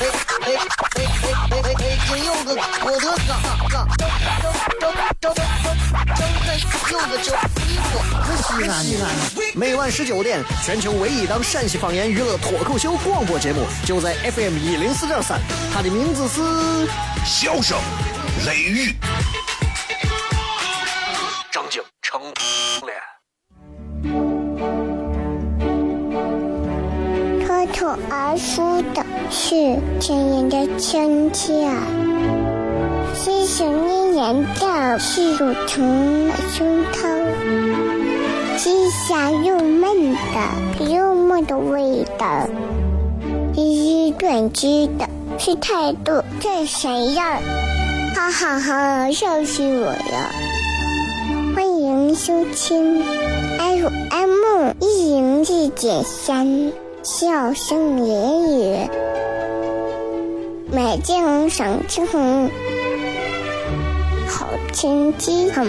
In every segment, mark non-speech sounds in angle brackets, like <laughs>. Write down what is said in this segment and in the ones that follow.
哎哎哎哎哎哎！今有个我的嘎嘎，张张张张张张有个叫一个西安西安。每晚十九点，全球唯一档陕西方言娱乐脱口秀广播节目，就在 FM 一零四点三。它的名字是《笑声雷雨》。张景成脱口而出的。是亲人的亲切，是想念人的是乳虫的胸膛，是香又闷的幽默的味道，是短知的是态度这谁呀？哈哈哈，笑死我了！欢迎收听 FM 一零四点三，笑声言语。美景赏青红，好天气很。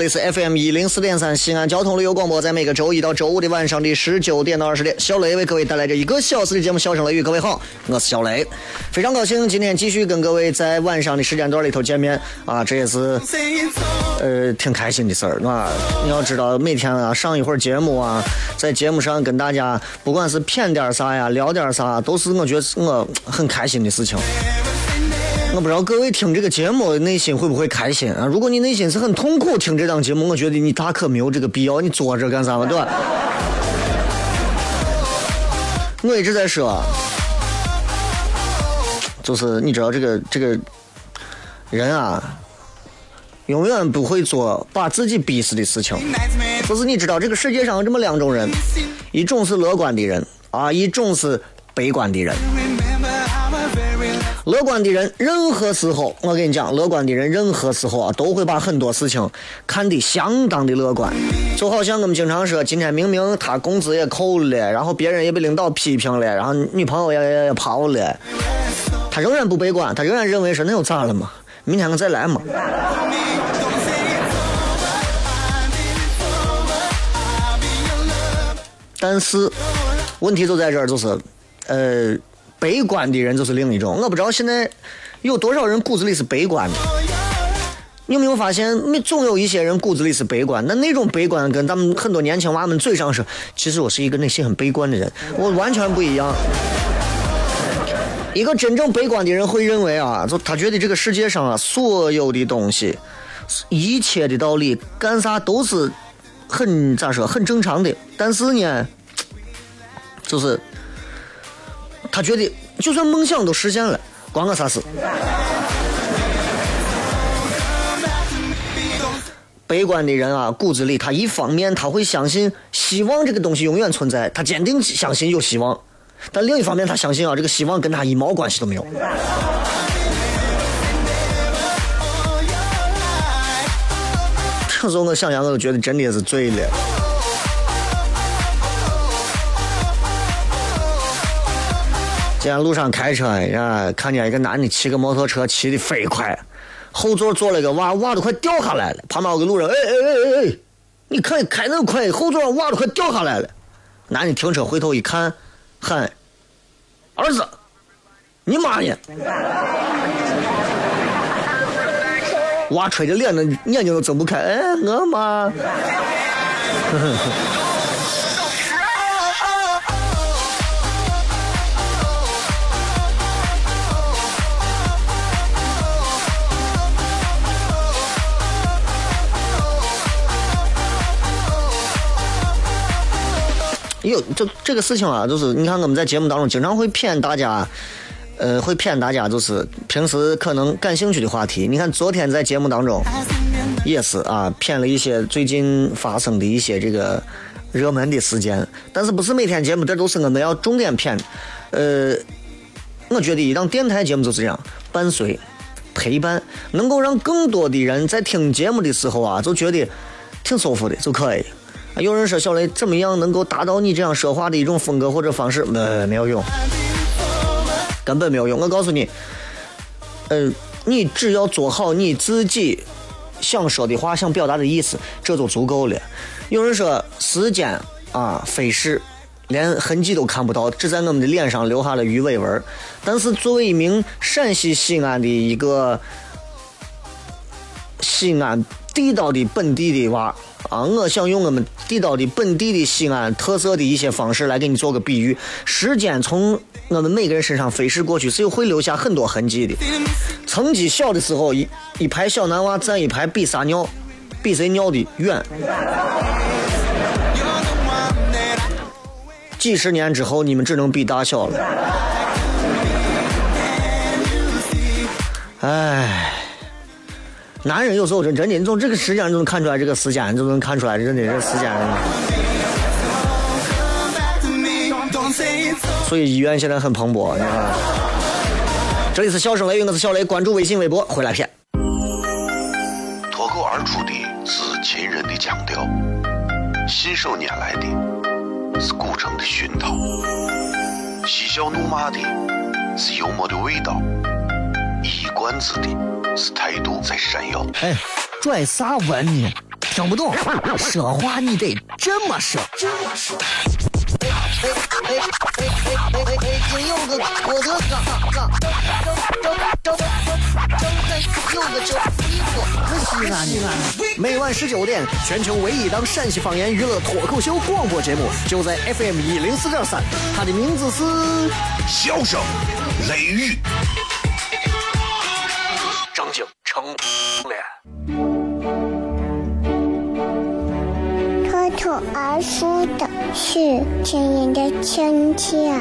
里是 FM 一零四点三西安交通旅游广播，在每个周一到周五的晚上的十九点到二十点，小雷为各位带来这一个小时的节目《笑声雷雨》。各位好，我是小雷，非常高兴今天继续跟各位在晚上的时间段里头见面啊，这也是呃挺开心的事儿，啊。你要知道，每天啊上一会儿节目啊，在节目上跟大家不管是谝点啥呀，聊点啥，都是我觉得我很开心的事情。我不知道各位听这个节目内心会不会开心啊？如果你内心是很痛苦听这档节目，我觉得你大可没有这个必要，你坐着干啥嘛，对吧？我一直在说，就是你知道这个这个人啊，永远不会做把自己逼死的事情。就是你知道这个世界上有这么两种人，一种是乐观的人啊，一种是悲观的人。乐观的人，任何时候，我跟你讲，乐观的人任何时候啊，都会把很多事情看得相当的乐观。就好像我们经常说，今天明明他工资也扣了，然后别人也被领导批评了，然后女朋友也也也跑了，他仍然不悲观，他仍然认为说那又咋了嘛？明天我再来嘛。但是问题就在这儿，就是，呃。悲观的人就是另一种，我不知道现在有多少人骨子里是悲观的。你有没有发现，总有一些人骨子里是悲观，那那种悲观跟咱们很多年轻娃们嘴上说，其实我是一个内心很悲观的人，我完全不一样。一个真正悲观的人会认为啊，就他觉得这个世界上啊，所有的东西，一切的道理，干啥都是很咋说，很正常的。但是呢，就是。他觉得，就算梦想都实现了，关我啥事？悲观的人啊，骨子里他一方面他会相信希望这个东西永远存在，他坚定相信有希望；但另一方面，他相信啊，这个希望跟他一毛关系都没有。这时候我想想，我都觉得真的是醉了。今天路上开车呀，看见一个男的骑个摩托车，骑的飞快，后座坐了个娃，娃都快掉下来了。旁边有个路人，哎哎哎哎哎，你看开那么快，后座上娃都快掉下来了。男的停车回头一看，喊：“儿子，你妈 <laughs> 呢？”娃吹着脸，那眼睛都睁不开。哎，我妈。有这这个事情啊，就是你看我们在节目当中经常会骗大家，呃，会骗大家就是平时可能感兴趣的话题。你看昨天在节目当中也是啊，骗了一些最近发生的一些这个热门的事件。但是不是每天节目这都是我们要重点骗。呃，我觉得一档电台节目就是这样，伴随陪伴，能够让更多的人在听节目的时候啊，就觉得挺舒服的就可以。有人说小雷怎么样能够达到你这样说话的一种风格或者方式？没没有用，根本没有用。我告诉你，嗯，你只要做好你自己想说的话、想表达的意思，这就足够了。有人说时间啊飞逝，连痕迹都看不到，只在我们的脸上留下了鱼尾纹。但是作为一名陕西西安的一个西安地道的本地的娃。啊，我想用我们地道的本地的西安特色的一些方式来给你做个比喻。时间从我们每个人身上飞逝过去，是有会留下很多痕迹的。曾经小的时候，一一排小男娃站一排比撒尿，比谁尿的远。几十年之后，你们只能比大小了。唉。男人有时候真真的，你从这个时间就能看出来，这个时间就能看出来，真的这时间。所以医院现在很蓬勃，你看。这里是笑声雷雨，我是小雷，关注微信、微博，回来片。脱口而出的是秦人的腔调，信手拈来的是古城的熏陶，嬉笑怒骂的是幽默的味道。一冠子的是态度在闪耀。哎，拽啥文呢？听不懂，说话你得这么说。这么说。哎哎哎哎哎哎哎！今有个我的哥，哥，周周周周周周有个周衣服，可西安呢。每晚十九点，全球唯一档陕西方言娱乐脱口秀广播节目，就在 FM 一零四点三。它的名字是《笑声雷雨》。成了。脱口而出的是亲人的亲切，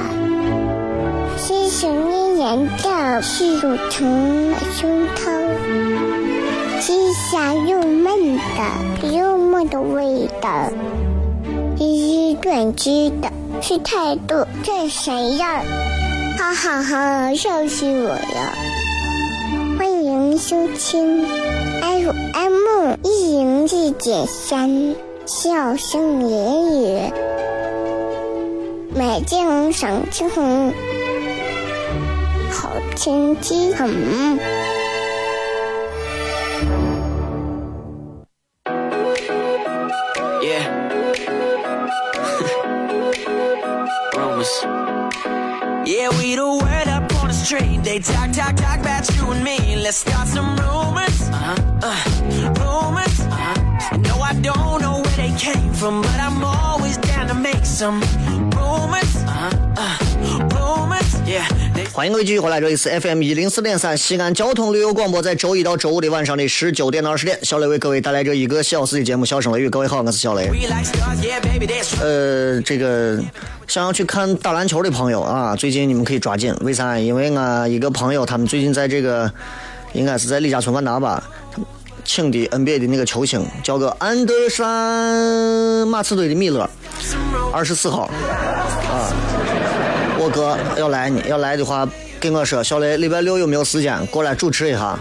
细声呢喃的是乳成的胸膛，细香又闷的幽默的味道，一语断句的是态度真闪耀，哈哈哈，笑死我了。欢迎收听 FM 一零四点三笑声言语，美景赏清红，好天气很。<laughs> street. They talk, talk, talk about you and me. Let's start some rumors. Uh-huh. Uh, rumors. Uh-huh. No, I don't know where they came from, but I'm always down to make some rumors. Uh-huh. Uh, rumors. Yeah. 欢迎各位继续回来，这里是 FM 一零四点三西安交通旅游广播，在周一到周五的晚上的十九点到二十点，小雷为各位带来这一个小时的节目《笑声雷雨》。各位好，我是小雷。呃，这个想要去看打篮球的朋友啊，最近你们可以抓紧，为啥？因为我一个朋友，他们最近在这个应该是在李家村万达吧，请的 NBA 的那个球星叫个安德山马刺队的米勒，二十四号啊。我哥要来呢，要来的话跟我说，小雷礼拜六有没有时间过来主持一下？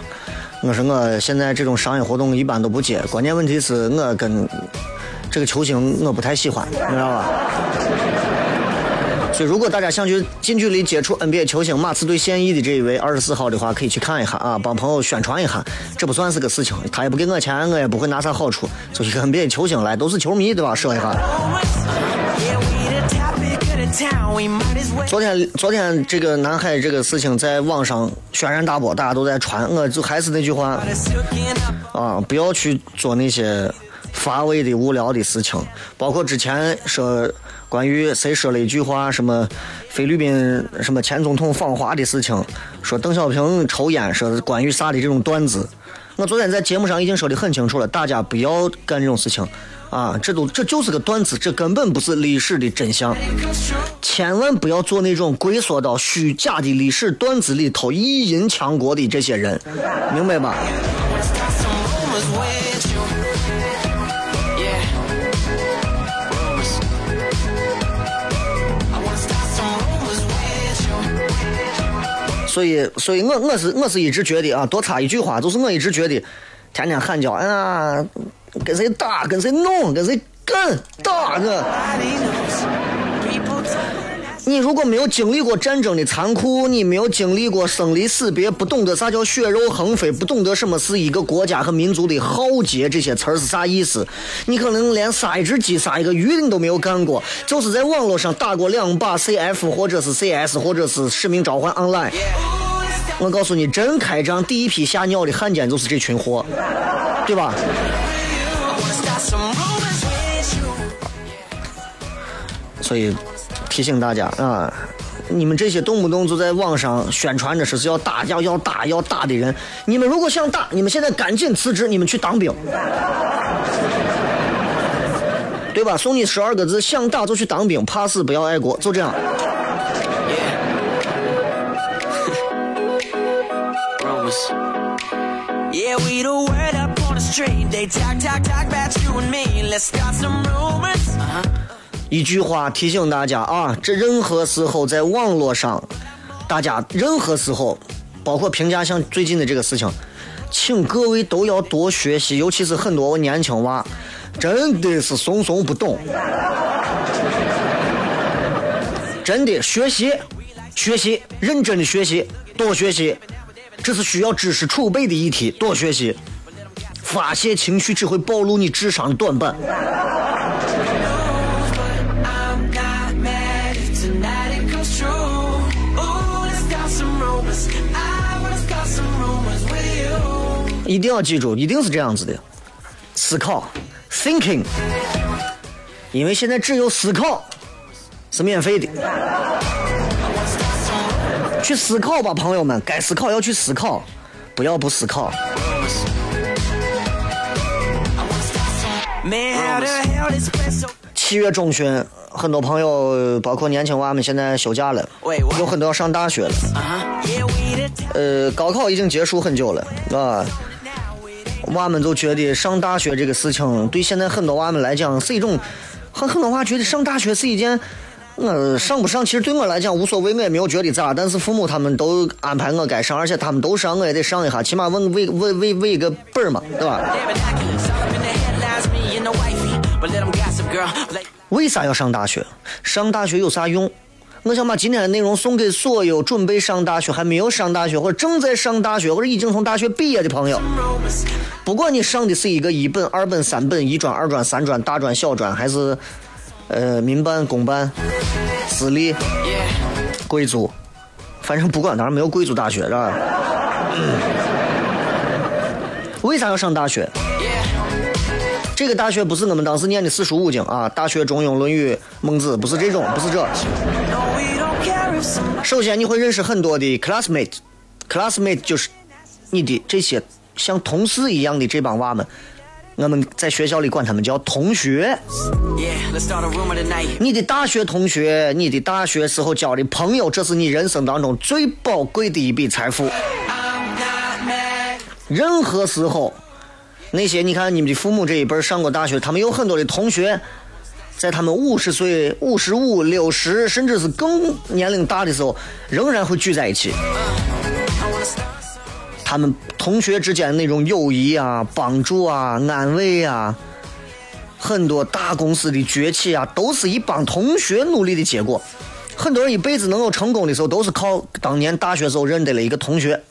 我说我现在这种商业活动一般都不接，关键问题是我跟这个球星我不太喜欢，你知道吧？所以如果大家想去近距离接触 NBA 球星马刺队现役的这一位二十四号的话，可以去看一下啊，帮朋友宣传一下，这不算是个事情，他也不给我钱，我也不会拿啥好处，就一个 NBA 球星来，都是球迷对吧？说一下。昨天昨天这个南海这个事情在网上轩然大波，大家都在传。我就还是那句话啊，不要去做那些乏味的、无聊的事情。包括之前说关于谁说了一句话，什么菲律宾什么前总统访华的事情，说邓小平抽烟，说关于啥的这种段子。我昨天在节目上已经说的很清楚了，大家不要干这种事情。啊，这都这就是个段子，这根本不是历史的真相，千万不要做那种龟缩到虚假的历史段子里头意淫强国的这些人，明白吧？所以，所以我我是我是一直觉得啊，多插一句话，就是我一直觉得，天天喊叫，哎呀。跟谁打，跟谁弄，跟谁干，打我。你如果没有经历过战争的残酷，你没有经历过生离死别，不懂得啥叫血肉横飞，不懂得什么是一个国家和民族的浩劫，这些词儿是啥意思？你可能连杀一只鸡、杀一个鱼你都没有干过，就是在网络上打过两把 CF 或者是 CS 或者是使命召唤 Online。我告诉你，真开张第一批吓尿的汉奸就是这群货，对吧？所以提醒大家啊，你们这些动不动就在网上宣传着说是要打要要打要打的人，你们如果想打，你们现在赶紧辞职，你们去当兵，<laughs> 对吧？送你十二个字：想打就去当兵，怕死不要爱国，就这样。一句话提醒大家啊，这任何时候在网络上，大家任何时候，包括评价像最近的这个事情，请各位都要多学习，尤其是很多年轻娃，真的是怂怂不懂，真的学习，学习，认真的学习，多学习，这是需要知识储备的议题，多学习，发泄情绪只会暴露你智商的短板。一定要记住，一定是这样子的，思考，thinking，因为现在只有思考是免费的，去思考吧，朋友们，该思考要去思考，不要不思考。七月中旬，很多朋友，包括年轻娃们，现在休假了，有很多要上大学了。呃，高考已经结束很久了，啊。娃们就觉得上大学这个事情，对现在很多娃们来讲是一种，很很多娃觉得上大学是一件，我上不上其实对我来讲无所谓，我也没有觉得咋。但是父母他们都安排我该上，而且他们都上，我也得上一下，起码问为为为为一个本儿嘛，对吧？<laughs> 为啥要上大学？上大学有啥用？我想把今天的内容送给所有准备上大学、还没有上大学或者正在上大学或者已经从大学毕业的朋友。不管你上的是一个一本、二本、三本、一专、二专、三专、大专、小专，还是呃民办、公办、私立、贵族，反正不管，当然没有贵族大学是吧？<coughs> 为啥要上大学？这个大学不是我们当时念的四书五经啊，大学、中庸、论语、孟子，不是这种，不是这。首先，你会认识很多的 classmate，classmate 就是你的这些像同事一样的这帮娃们，我们在学校里管他们叫同学。你的大学同学，你的大学时候交的朋友，这是你人生当中最宝贵的一笔财富。任何时候，那些你看你们的父母这一辈上过大学，他们有很多的同学。在他们五十岁、五十五、六十，甚至是更年龄大的时候，仍然会聚在一起。他们同学之间那种友谊啊、帮助啊、安慰啊，很多大公司的崛起啊，都是一帮同学努力的结果。很多人一辈子能够成功的时候，都是靠当年大学时候认得了一个同学。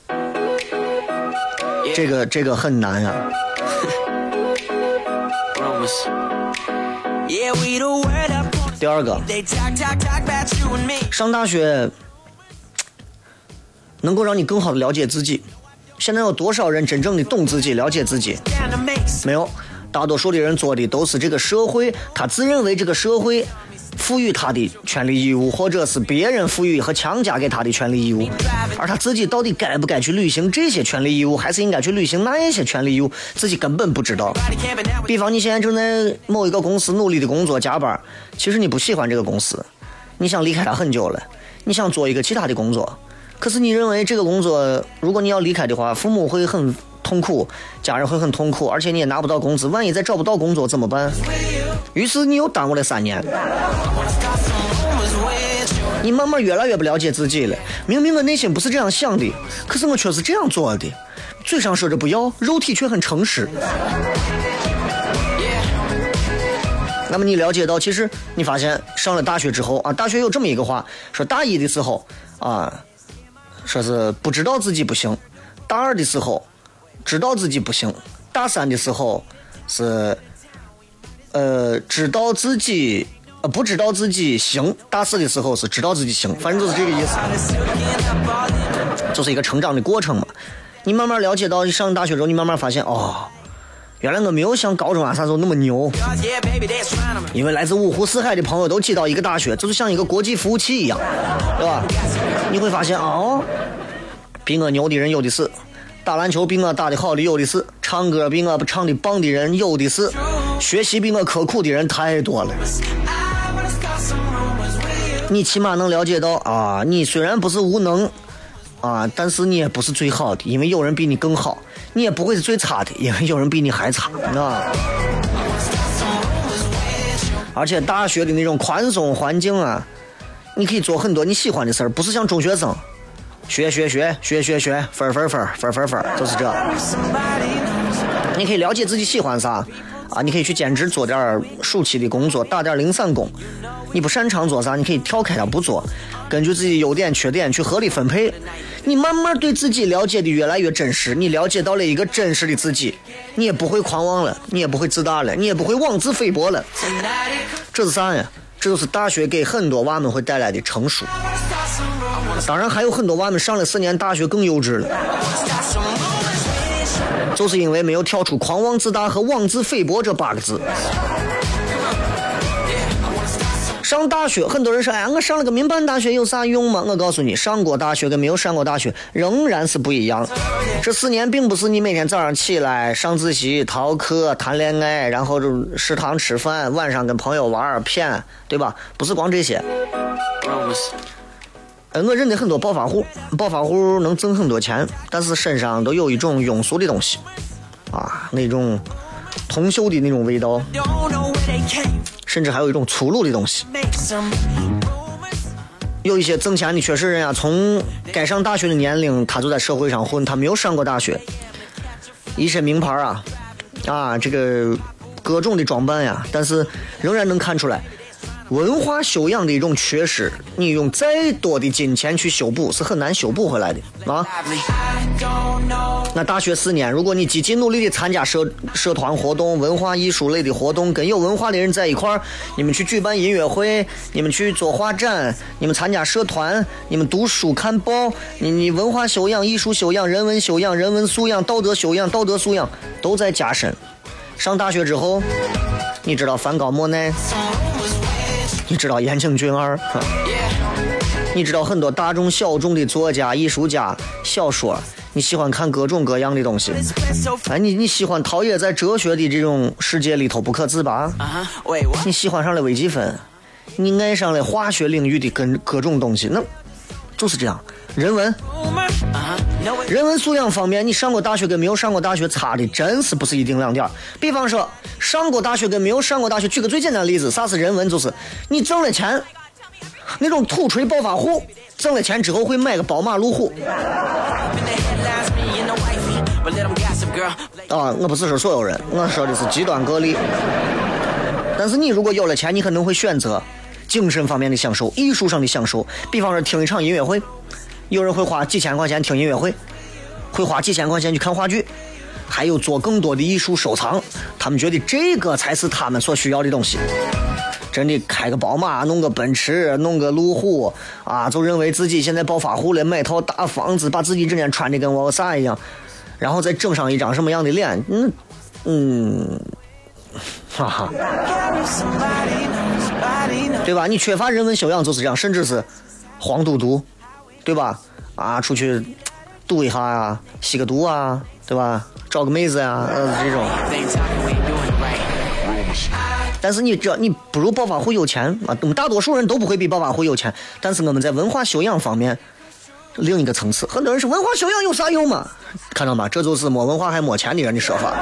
这个这个很难啊。<laughs> 第二个，上大学能够让你更好的了解自己。现在有多少人真正的懂自己、了解自己？没有，大多数的人做的都是这个社会，他自认为这个社会赋予他的权利义务，或者是别人赋予和强加给他的权利义务，而他自己到底该不该去履行这些权利义务，还是应该去履行那一些权利义务，自己根本不知道。比方你现在正在某一个公司努力的工作加班，其实你不喜欢这个公司，你想离开他很久了，你想做一个其他的工作。可是你认为这个工作，如果你要离开的话，父母会很痛苦，家人会很痛苦，而且你也拿不到工资，万一再找不到工作怎么办？于是你又耽误了三年。你慢慢越来越不了解自己了。明明我内心不是这样想的，可是我却是这样做的，嘴上说着不要，肉体却很诚实。那么你了解到，其实你发现上了大学之后啊，大学有这么一个话，说大一的时候啊。说是不知道自己不行，大二的时候知道自己不行，大三的时候是呃知道自己呃不知道自己行，大四的时候是知道自己行，反正就是这个意思，就是一个成长的过程嘛。你慢慢了解到，你上大学之后，你慢慢发现哦，原来我没有像高中啊啥时候那么牛，因为来自五湖四海的朋友都挤到一个大学，就是像一个国际服务器一样，对吧？你会发现哦。比我牛的人有的是，打篮球比我打的好的有的是，唱歌比我唱的棒的人有的是，学习比我刻苦的人太多了。你起码能了解到啊，你虽然不是无能啊，但是你也不是最好的，因为有人比你更好；你也不会是最差的，因为有人比你还差啊。而且大学的那种宽松环境啊，你可以做很多你喜欢的事儿，不是像中学生。学学学学学学分分分分分分，就是这。你可以了解自己喜欢啥啊？你可以去兼职做点暑期的工作，打点零散工。你不擅长做啥，你可以跳开它不做，根据自己优点缺点去合理分配。你慢慢对自己了解的越来越真实，你了解到了一个真实的自己，你也不会狂妄了，你也不会自大了，你也不会妄自菲薄了。这是啥呀？这就是大学给很多娃们会带来的成熟。当然还有很多娃们上了四年大学更幼稚了，就是因为没有跳出狂妄自大和妄自菲薄这八个字。上大学，很多人说：“哎，我上了个民办大学有啥用吗？”我告诉你，上过大学跟没有上过大学仍然是不一样。这四年并不是你每天早上起来上自习、逃课、谈恋爱，然后就食堂吃饭，晚上跟朋友玩儿骗，对吧？不是光这些。呃，我认得很多暴发户，暴发户能挣很多钱，但是身上都有一种庸俗的东西，啊，那种铜锈的那种味道，甚至还有一种粗鲁的东西。有一些挣钱的确实人家从该上大学的年龄，他就在社会上混，他没有上过大学，一身名牌啊，啊，这个各种的装扮呀，但是仍然能看出来。文化修养的一种缺失，你用再多的金钱去修补是很难修补回来的啊。那大学四年，如果你积极努力的参加社社团活动、文化艺术类的活动，跟有文化的人在一块儿，你们去举办音乐会，你们去做画展，你们参加社团，你们读书看报，你你文化修养、艺术修养、人文修养、人文素养、道德修养、道德素养都在加深。上大学之后，你知道梵高、莫奈。你知道言情俊二？你知道很多大众小众的作家、艺术家、小说？你喜欢看各种各样的东西？哎，你你喜欢陶冶在哲学的这种世界里头不可自拔？你喜欢上了微积分？你爱上了化学领域的跟各种东西？那就是这样。人文，人文素养方面，你上过大学跟没有上过大学差的真是不是一丁两点比方说，上过大学跟没有上过大学，举个最简单的例子，啥是人文？就是你挣了钱，那种土锤暴发户挣了钱之后会买个宝马路虎。<laughs> 啊，我不是说所有人，我说的是极端个例。但是你如果有了钱，你可能会选择精神方面的享受、艺术上的享受，比方说听一场音乐会。有人会花几千块钱听音乐会，会花几千块钱去看话剧，还有做更多的艺术收藏。他们觉得这个才是他们所需要的东西。真的开个宝马，弄个奔驰，弄个路虎啊，就认为自己现在暴发户了，买套大房子，把自己整天穿的跟我啥一样，然后再整上一张什么样的脸，嗯嗯，哈哈，对吧？你缺乏人文修养就是这样，甚至是黄赌毒，对吧？啊，出去赌一下呀，吸个毒啊，对吧？找个妹子呀，呃，这种。但是你这你不如暴发户有钱啊！我们大多数人都不会比暴发户有钱，但是我们在文化修养方面另一个层次。很多人说文化修养有啥用嘛？看到吗？这就是没文化还没钱的人的说法。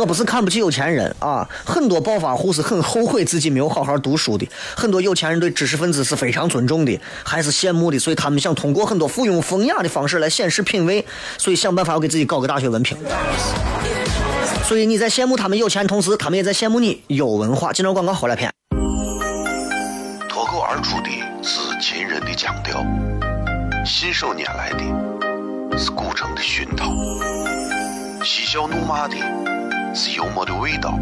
我不是看不起有钱人啊，很多暴发户是很后悔自己没有好好读书的，很多有钱人对知识分子是非常尊重的，还是羡慕的，所以他们想通过很多附庸风雅的方式来显示品味，所以想办法要给自己搞个大学文凭。所以你在羡慕他们有钱，同时他们也在羡慕你有文化。今朝广告回来片。脱口而出的是秦人的腔调，信手拈来的是古城的熏陶，嬉笑怒骂的是幽默的味道，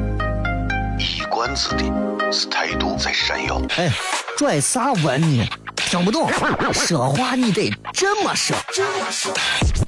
一冠子的是态度在闪耀。哎，拽啥文呢？听不懂，说话你得这么说。哎哎哎哎哎哎哎！金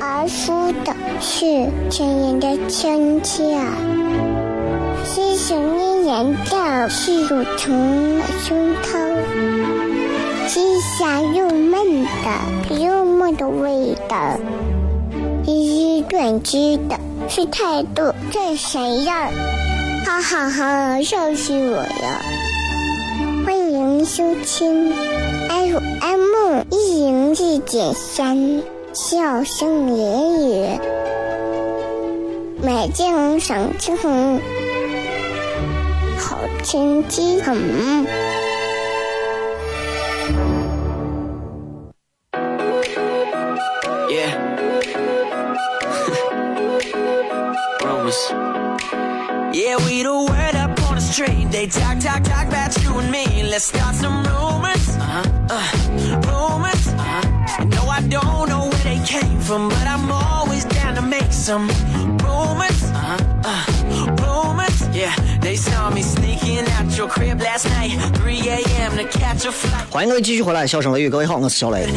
而出的是亲人的亲切，是想念人的是乳虫胸膛，是香又闷的幽默的味道，是短知的，是态度这谁呀？哈哈哈，笑死我了！欢迎收听 FM 一零四点三。笑声言语，美景赏晴好天气很。Yeah. Rumors. Yeah, we the word up on the street. They talk, talk, talk about you and me. Let's start some some rumors. Uh-huh. Uh, rumors. Yeah, they saw me sneaking out your crib last night. 3 a.m. to catch a flight. 欢迎各位继续回来，笑声雷雨，各位好，我是小雷。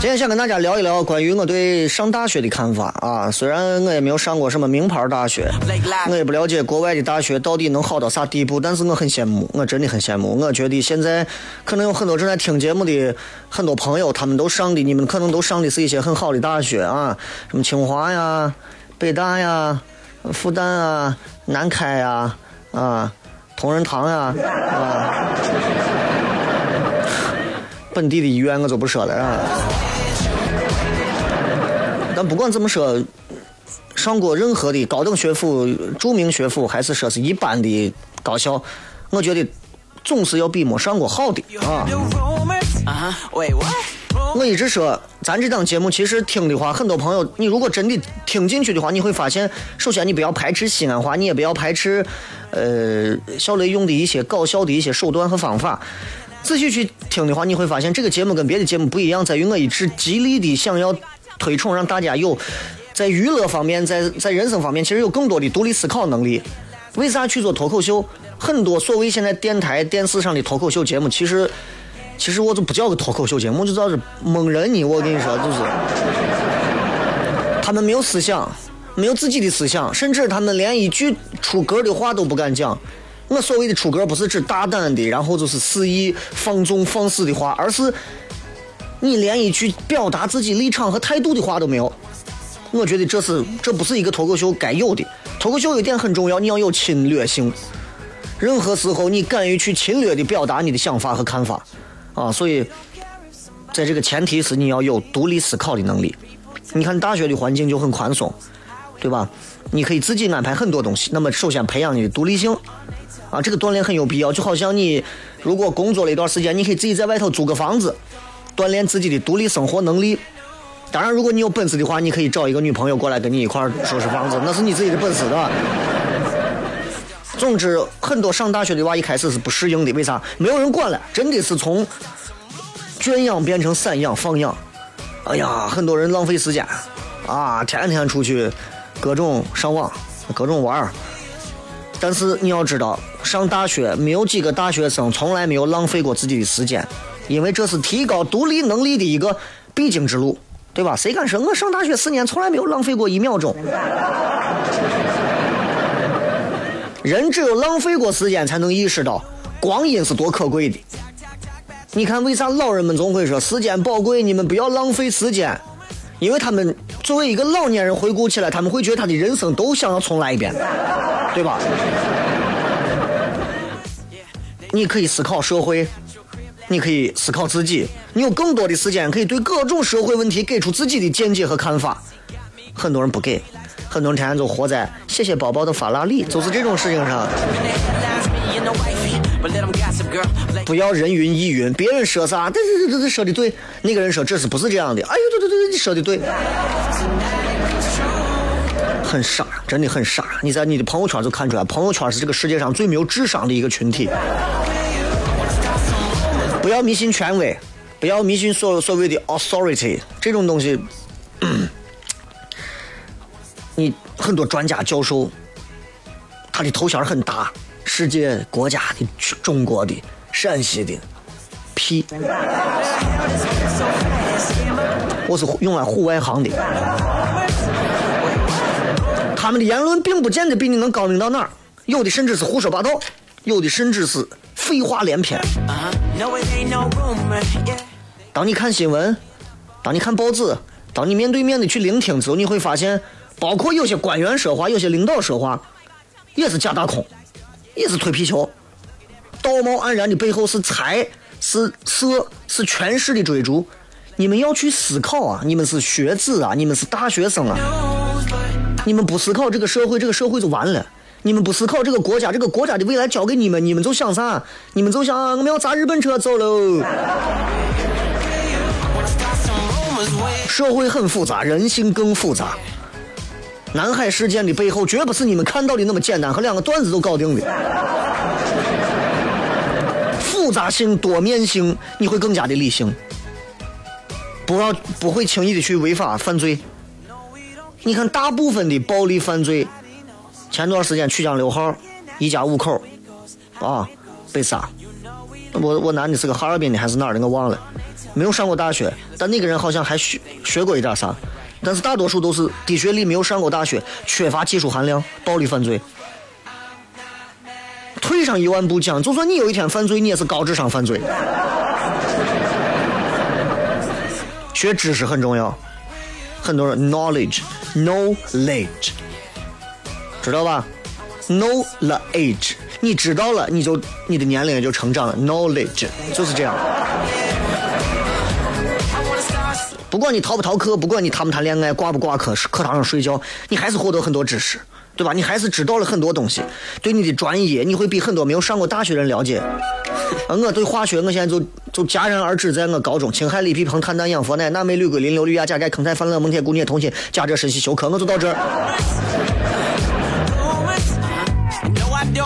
今天想跟大家聊一聊关于我对上大学的看法啊。虽然我也没有上过什么名牌大学，我也不了解国外的大学到底能好到啥地步，但是我很羡慕，我真的很羡慕。我觉得现在可能有很多正在听节目的很多朋友，他们都上的，你们可能都上的是一些很好的大学啊，什么清华呀、北大呀、复旦啊、南开呀、啊同仁堂呀啊。本地的医院我就不说了啊，但不管怎么说，上过任何的高等学府、著名学府，还是说是一般的高校，我觉得总是要比没上过好的啊。我一直说，咱这档节目其实听的话，很多朋友，你如果真的听进去的话，你会发现，首先你不要排斥西安话，你也不要排斥，呃，小雷用的一些搞笑的一些手段和方法。仔细去听的话，你会发现这个节目跟别的节目不一样，在于我一直极力的想要推崇，让大家有在娱乐方面，在在人生方面，其实有更多的独立思考能力。为啥去做脱口秀？很多所谓现在电台、电视上的脱口秀节目，其实其实我就不叫个脱口秀节目，就叫是蒙人呢。我跟你说，就是他们没有思想，没有自己的思想，甚至他们连一句出格的话都不敢讲。我所谓的出格，不是指大胆的，然后就是肆意放纵放肆的话，而是你连一句表达自己立场和态度的话都没有。我觉得这是这不是一个脱口秀该有的。脱口秀有一点很重要，你要有侵略性。任何时候你敢于去侵略的表达你的想法和看法啊！所以，在这个前提是你要有独立思考的能力。你看大学的环境就很宽松，对吧？你可以自己安排很多东西。那么首先培养你的独立性，啊，这个锻炼很有必要。就好像你如果工作了一段时间，你可以自己在外头租个房子，锻炼自己的独立生活能力。当然，如果你有本事的话，你可以找一个女朋友过来跟你一块儿收拾房子，那是你自己的本事，对吧？总之，很多上大学的娃一开始是不适应的，为啥？没有人管了，真的是从圈养变成散养放养。哎呀，很多人浪费时间啊，天天出去各种上网，各种玩儿。但是你要知道，上大学没有几个大学生从来没有浪费过自己的时间，因为这是提高独立能力的一个必经之路，对吧？谁敢说我上大学四年从来没有浪费过一秒钟？人只有浪费过时间，才能意识到光阴是多可贵的。你看，为啥老人们总会说时间宝贵？你们不要浪费时间，因为他们作为一个老年人回顾起来，他们会觉得他的人生都想要重来一遍，对吧？你可以思考社会，你可以思考自己，你有更多的时间可以对各种社会问题给出自己的见解和看法。很多人不给。很多人天天就活在谢谢宝宝的法拉利，就是这种事情上。不要人云亦云，别人说啥，对对对对，说的对。那个人说这是不是这样的？哎呦，对对对对，你说的对。很傻，真的很傻。你在你的朋友圈就看出来，朋友圈是这个世界上最没有智商的一个群体。不要迷信权威，不要迷信所所谓的 authority 这种东西。你很多专家教授，他的头衔很大，世界国家的、中国的、陕西的，屁！我是用来户外行的，他们的言论并不见得比你能高明到哪儿，有的甚至是胡说八道，有的甚至是废话连篇。当你看新闻，当你看报纸，当你面对面的去聆听之后，你会发现。包括有些官员说话，有些领导说话，也是假大空，也是推皮球，道貌岸然的背后是财，是色，是权势的追逐。你们要去思考啊！你们是学子啊！你们是大学生啊！你们不思考这个社会，这个社会就完了。你们不思考这个国家，这个国家的未来交给你们，你们就想啥？你们就想我们要砸日本车走喽。社会很复杂，人性更复杂。南海事件的背后，绝不是你们看到的那么简单，和两个段子都搞定的。复杂性、多面性，你会更加的理性，不要不会轻易的去违法犯罪。你看，大部分的暴力犯罪，前段时间曲江六号一家五口啊被杀，我我男的是个哈尔滨的还是哪儿的，我忘了，没有上过大学，但那个人好像还学学过一点啥。但是大多数都是低学历，没有上过大学，缺乏技术含量，暴力犯罪。退上一万步讲，就算你有一天犯罪，你也是高智商犯罪。学知识很重要，很多人 knowledge，knowledge，知道吧？know the age，你知道了，你就你的年龄也就成长了。knowledge 就是这样。不管你逃不逃课，不管你谈不谈恋爱，挂不挂科，课堂上睡觉，你还是获得很多知识，对吧？你还是知道了很多东西，对你的专业，你会比很多没有上过大学人了解。啊，我对化学，我现在就就戛然而止，在我高中，氢氦锂铍硼碳氮氧氟氖钠镁铝硅磷硫氯氩钾钙铿钛钒锰锰铁钴镍铜锌钾锗砷硒休克，我就到这儿。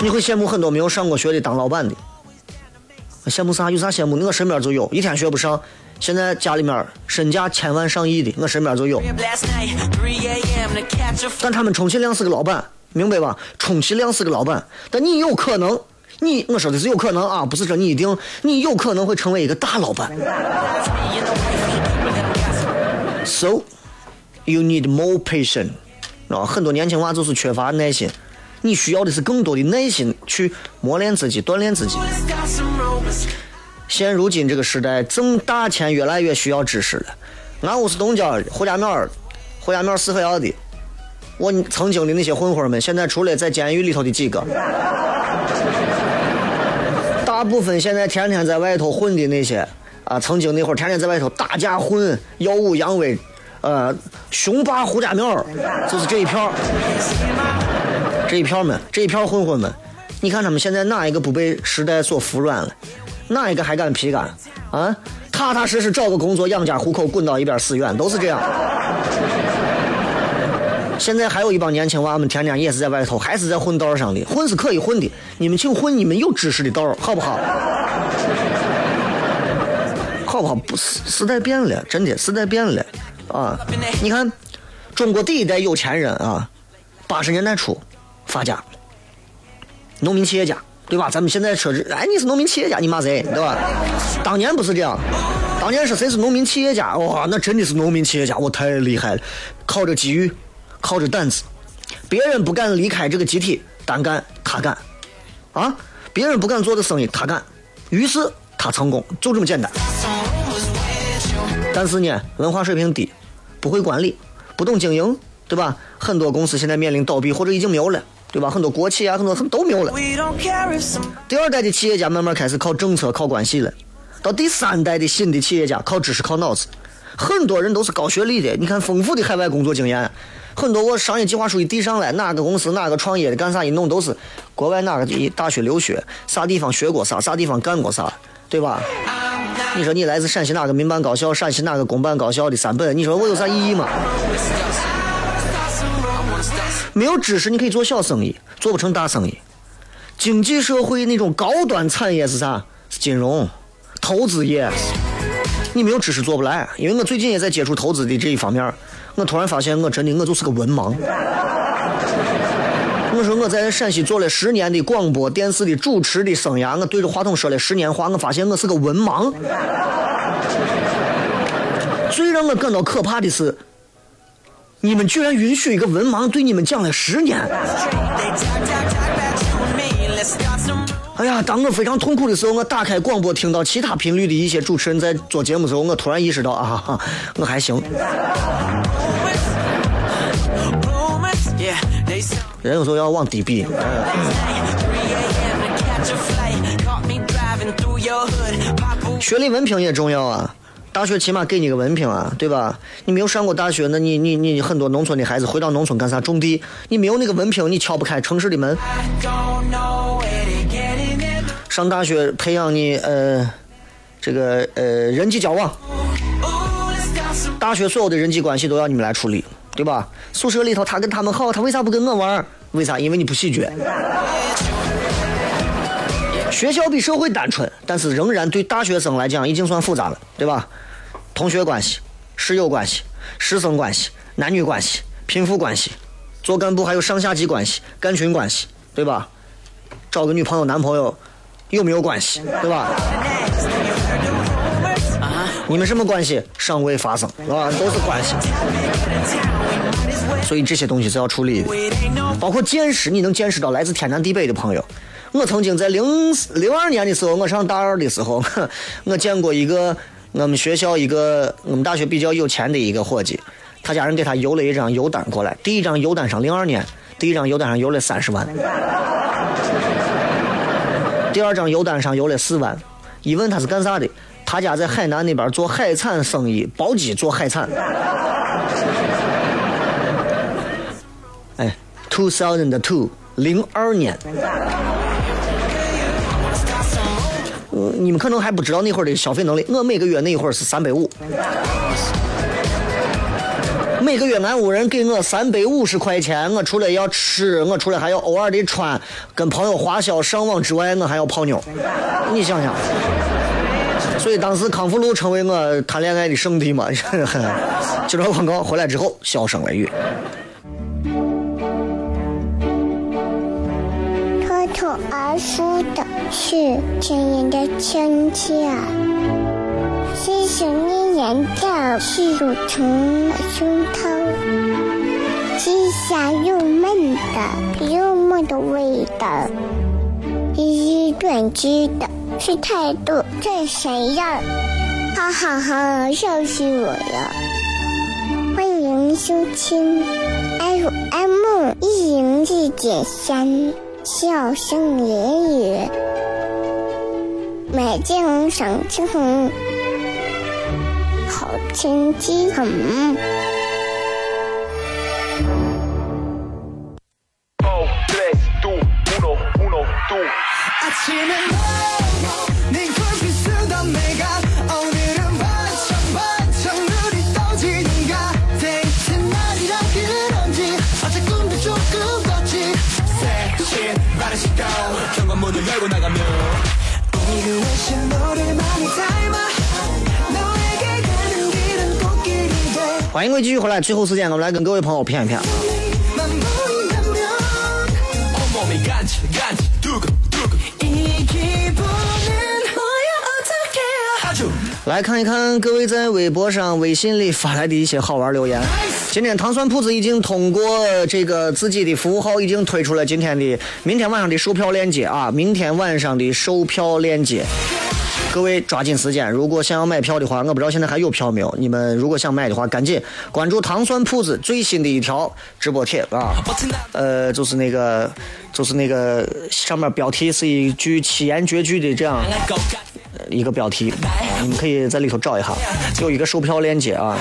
你会羡慕很多没有上过学的当老板的，羡慕啥？有啥羡慕？我身边就有一天学不上。现在家里面身价千万上亿的，我身边就有。但他们充其量是个老板，明白吧？充其量是个老板，但你有可能，你我说的是有可能啊，不是说你一定，你有可能会成为一个大老板。<laughs> So you need more patience，啊，很多年轻娃就是缺乏耐心，你需要的是更多的耐心去磨练自己，锻炼自己。现如今这个时代，挣大钱越来越需要知识了。俺屋是东郊，胡家庙，胡家庙四合院的。我曾经的那些混混们，现在除了在监狱里头的几个，大部分现在天天在外头混的那些啊，曾经那会儿天天在外头打架混、耀武扬威呃，雄霸胡家庙，就是这一票，这一票们，这一票混混们，你看他们现在哪一个不被时代所服软了？哪一个还敢皮干啊？踏踏实实找个工作养家糊口，滚到一边死远，都是这样。现在还有一帮年轻娃们，天天也是在外头，还是在混道上的，混是可以混的，你们请混你们有知识的道，好不好？好不好？不，时时代变了，真的时代变了啊！你看，中国第一代有钱人啊，八十年代初发家，农民企业家。对吧？咱们现在说，哎，你是农民企业家，你骂谁？对吧？当年不是这样，当年是谁是农民企业家？哇，那真的是农民企业家，我太厉害了，靠着机遇，靠着胆子，别人不敢离开这个集体单干，他干，啊，别人不敢做的生意他干，于是他成功，就这么简单。但是呢，文化水平低，不会管理，不懂经营，对吧？很多公司现在面临倒闭或者已经没有了。对吧？很多国企啊，很多都没有了。第二代的企业家慢慢开始靠政策、靠关系了。到第三代的新的企业家，靠知识、靠脑子。很多人都是高学历的，你看丰富的海外工作经验。很多我商业计划书一递上来，哪个公司、哪个创业的干啥一弄都是国外哪个的大学留学，啥地方学过啥，啥地方干过啥，对吧？你说你来自陕西哪个民办高校、陕西哪个公办高校的三本，你说我有啥意义吗？没有知识，你可以做小生意，做不成大生意。经济社会那种高端产业是啥？是金融、投资业。你没有知识做不来。因为我最近也在接触投资的这一方面，我突然发现我真的我就是个文盲。<laughs> 我说我在陕西做了十年的广播电视的主持的生涯，我对着话筒说了十年话，我发现我是个文盲。<laughs> 最让我感到可怕的是。你们居然允许一个文盲对你们讲了十年！哎呀，当我非常痛苦的时候，我打开广播，听到其他频率的一些主持人在做节目的时候，我突然意识到啊，我还行。人有时候要往低比。学历文凭也重要啊。大学起码给你个文凭啊，对吧？你没有上过大学，那你你你很多农村的孩子回到农村干啥？种地。你没有那个文凭，你敲不开城市的门。上大学培养你呃这个呃人际交往。大学所有的人际关系都要你们来处理，对吧？宿舍里头他跟他们好，他为啥不跟我玩？为啥？因为你不喜觉。学校比社会单纯，但是仍然对大学生来讲已经算复杂了，对吧？同学关系、室友关系、师生关系、男女关系、贫富关系，做干部还有上下级关系、干群关系，对吧？找个女朋友、男朋友有没有关系，对吧？你们什么关系尚未发生，啊？都是关系。所以这些东西是要处理的，包括见识，你能见识到来自天南地北的朋友。我曾经在零零二年的时候，我上大二的时候，<laughs> 我见过一个我们学校一个我们大学比较有钱的一个伙计，他家人给他邮了一张邮单过来，第一张邮单上零二年，第一张邮单上邮了三十万，<laughs> 第二张邮单上邮了四万，一问他是干啥的，他家在海南那边做海产生意，包机做海产。哎，two thousand two 零二年。你们可能还不知道那会儿的消费能力。我每个月那会儿是三百五，每个月俺屋人给我三百五十块钱，我除了要吃，我除了还要偶尔的穿，跟朋友花销上网之外，我还要泡妞。你想想，所以当时康复路成为我谈恋爱的圣地嘛。<laughs> 接着广告回来之后，笑声雷雨。脱而出的是亲人的亲切，细细腻黏的是乳虫的胸膛，是香又闷的幽默的味道，一一断句的是态度这谁呀？哈哈哈，笑死我了！欢迎收听 FM 一零一点三。笑声言语，美景赏晴，好天气很。欢迎各位继续回来，最后时间我们来跟各位朋友谝一谝。来看一看各位在微博上、微信里发来的一些好玩留言。今天糖蒜铺子已经通过这个自己的服务号，已经推出了今天的、明天晚上的售票链接啊！明天晚上的售票链接，各位抓紧时间。如果想要买票的话，我不知道现在还有票没有。你们如果想买的话，赶紧关注糖蒜铺子最新的一条直播帖啊！呃，就是那个，就是那个上面标题是一句七言绝句的这样。一个标题，你们可以在里头找一下，有一个售票链接啊。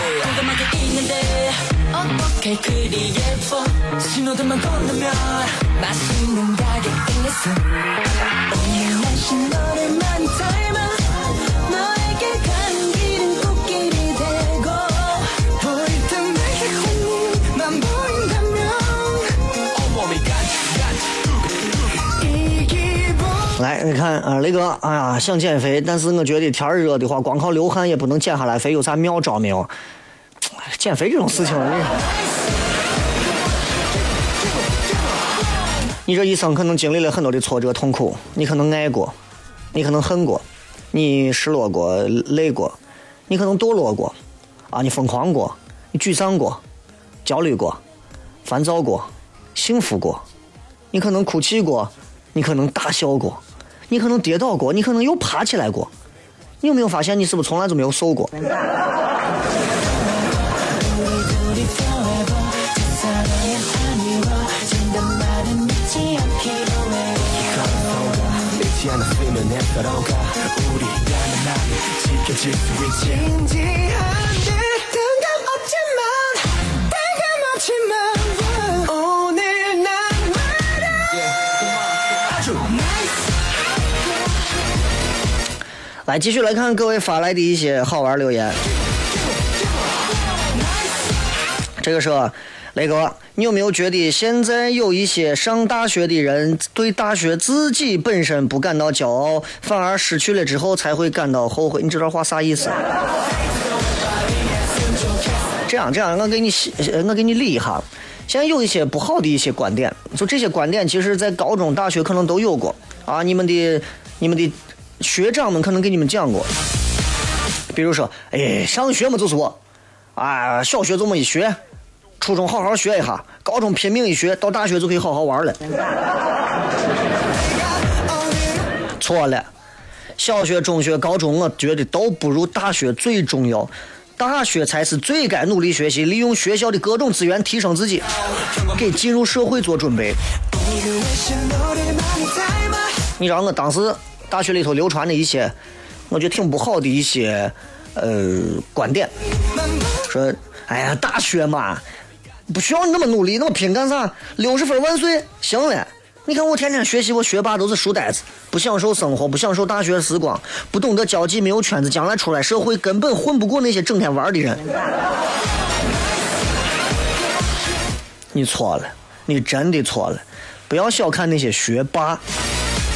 来，你看啊，雷哥，哎呀，想减肥，但是我觉得天热的话，光靠流汗也不能减下来肥，有啥妙招没有？减肥这种事情，你这一生可能经历了很多的挫折、痛苦，你可能爱过，你可能恨过，你失落过、累过，你可能堕落过，啊，你疯狂过，你沮丧过，焦虑过，烦躁过，幸福过，你可能哭泣过，你可能大笑过。你可能跌倒过，你可能又爬起来过，你有没有发现你是不是从来就没有瘦过？来，继续来看各位发来的一些好玩留言。这个说，雷哥，你有没有觉得现在有一些上大学的人对大学自己本身不感到骄傲，反而失去了之后才会感到后悔？你这段话啥意思？这样，这样，我给你，我给你理一下。现在有一些不好的一些观点，就这些观点，其实在高中、大学可能都有过啊。你们的，你们的。学长们可能给你们讲过，比如说，哎，上学嘛就是我，啊，小学这么一学，初中好好学一下，高中拼命一学，到大学就可以好好玩了。错了，小学、中学、高中，我觉得都不如大学最重要，大学才是最该努力学习，利用学校的各种资源提升自己，给进入社会做准备。你知道我当时。大学里头流传的一些，我觉得挺不好的一些呃观点，说，哎呀，大学嘛，不需要你那么努力，那么拼干啥？六十分万岁，行了。你看我天天学习，我学霸都是书呆子，不享受生活，不享受大学时光，不懂得交际，没有圈子，将来出来社会根本混不过那些整天玩的人。你错了，你真的错了，不要小看那些学霸。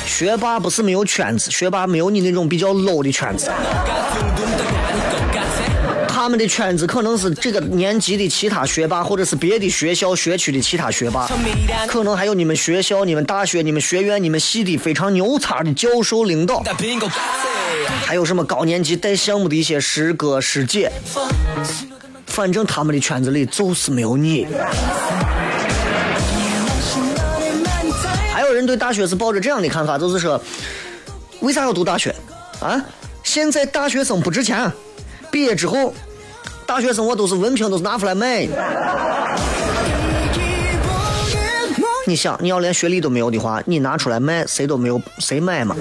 学霸不是没有圈子，学霸没有你那种比较 low 的圈子。他们的圈子可能是这个年级的其他学霸，或者是别的学校学区的其他学霸，可能还有你们学校、你们大学、你们学院、你们系的非常牛叉的教授领导，还有什么高年级带项目的一些师哥师姐。反正他们的圈子里就是没有你。还有人对大学是抱着这样的看法，就是说，为啥要读大学？啊，现在大学生不值钱，毕业之后，大学生活都是文凭都是拿出来卖。你想，你要连学历都没有的话，你拿出来卖，谁都没有谁买嘛。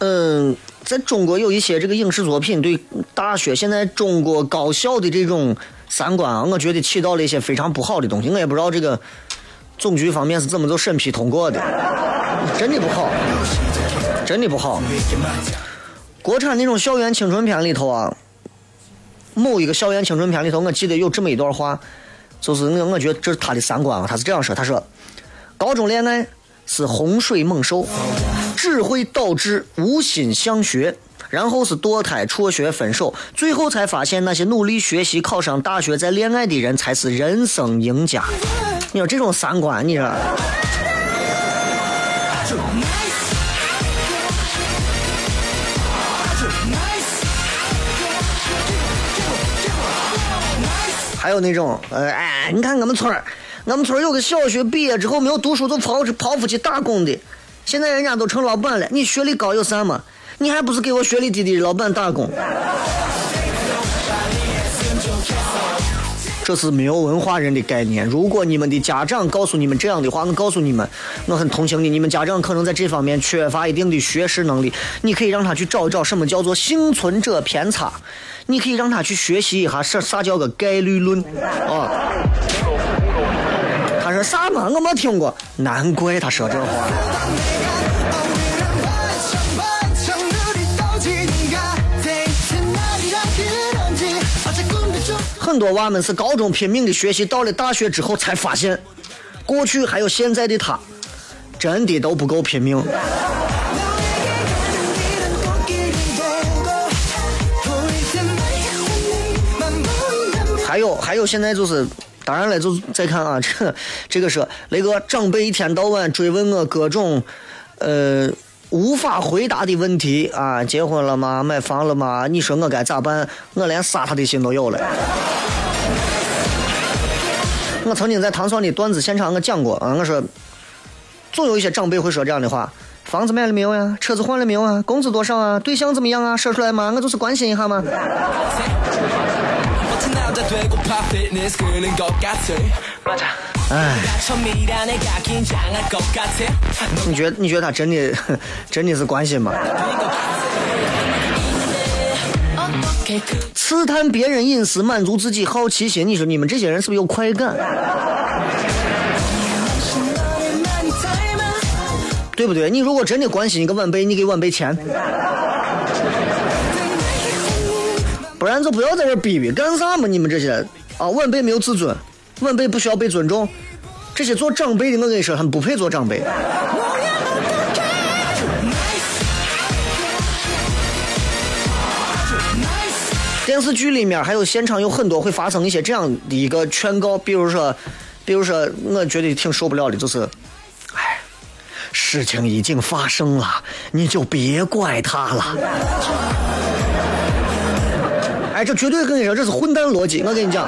嗯，在中国有一些这个影视作品，对大学现在中国高校的这种三观啊，我觉得起到了一些非常不好的东西。我也不知道这个总局方面是怎么就审批通过的，真的不好，真的不好。国产那种校园青春片里头啊，某一个校园青春片里头，我记得有这么一段话，就是我我觉得这是他的三观啊，他是这样说：他说，高中恋爱是洪水猛兽，只会导致无心向学，然后是堕胎、辍学、分手，最后才发现那些努力学习、考上大学、再恋爱的人才是人生赢家。你说这种三观，你说？还有那种，呃，哎，你看我们村儿，我们村儿有个小学毕业之后没有读书就跑跑出去打工的，现在人家都成老板了。你学历高有啥嘛？你还不是给我学历低的老板打工？这是没有文化人的概念。如果你们的家长告诉你们这样的话，我告诉你们，我很同情你。你们家长可能在这方面缺乏一定的学识能力，你可以让他去找一找什么叫做幸存者偏差。你可以让他去学习一下啥啥叫个概率论啊？他说啥嘛？我没听过，难怪他说这话。很多娃们是高中拼命的学习，到了大学之后才发现，过去还有现在的他，真的都不够拼命。还有还有，现在就是，当然了，就再看啊，这这个是那个长辈一天到晚追问我各种，呃，无法回答的问题啊，结婚了吗？买房了吗？你说我该咋办？我连杀他的心都有了。我曾经在唐双的段子现场我讲过啊，我说，总有一些长辈会说这样的话：房子买了没有呀？车子换了没有啊？工资多少啊？对象怎么样啊？说出来嘛，我就是关心一下嘛。哎，你觉得你觉得他真的 <laughs> 真的是关心吗？刺探别人隐私，满足自己好奇心。你说你们这些人是不是有快感？对不对？你如果真的关心一个晚辈，你给晚辈钱。不然就不要在这逼逼，干啥嘛？你们这些啊，晚辈没有自尊，晚辈不需要被尊重。这些做长辈的，我跟你说，他们不配做长辈。电视剧里面还有现场有很多会发生一些这样的一个劝告，比如说，比如说，我觉得挺受不了的，就是，哎，事情已经发生了，你就别怪他了。哎，这绝对跟你说，这是混蛋逻辑。我跟你讲，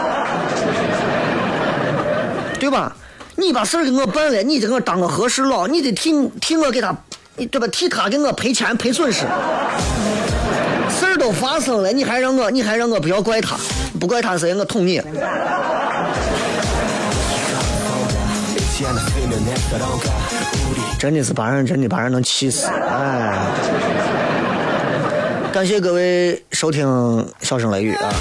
对吧？你把事儿给我办了，你得给我当个和事佬，你得替替我给他，对吧？替他给我赔钱赔损失。事儿都发生了，你还让我，你还让我不要怪他，不怪他谁？我捅你。真的是把人，真的把人能气死，哎。感谢各位收听《笑声雷雨》啊！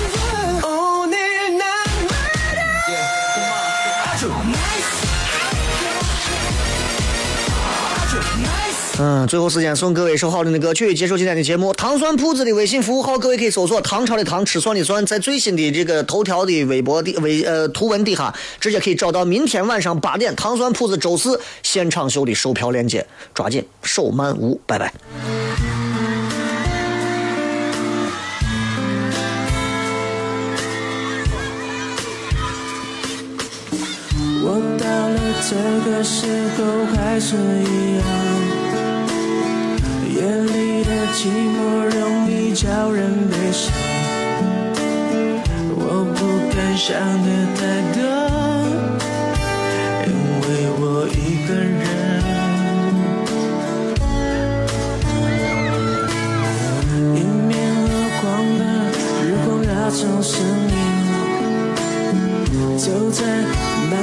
嗯，最后时间送各位一首好听的歌曲，结束今天的节目。糖蒜铺子的微信服务号，各位可以搜索“唐朝的唐，吃蒜的蒜”，在最新的这个头条的微博的微呃图文底下，直接可以找到明天晚上八点糖蒜铺子周四现场秀的售票链接，抓紧手慢无，拜拜。我到了这个时候还是一样，夜里的寂寞容易叫人悲伤。我不敢想的太多，因为我一个人。迎面而光的日光拉长身影，走在漫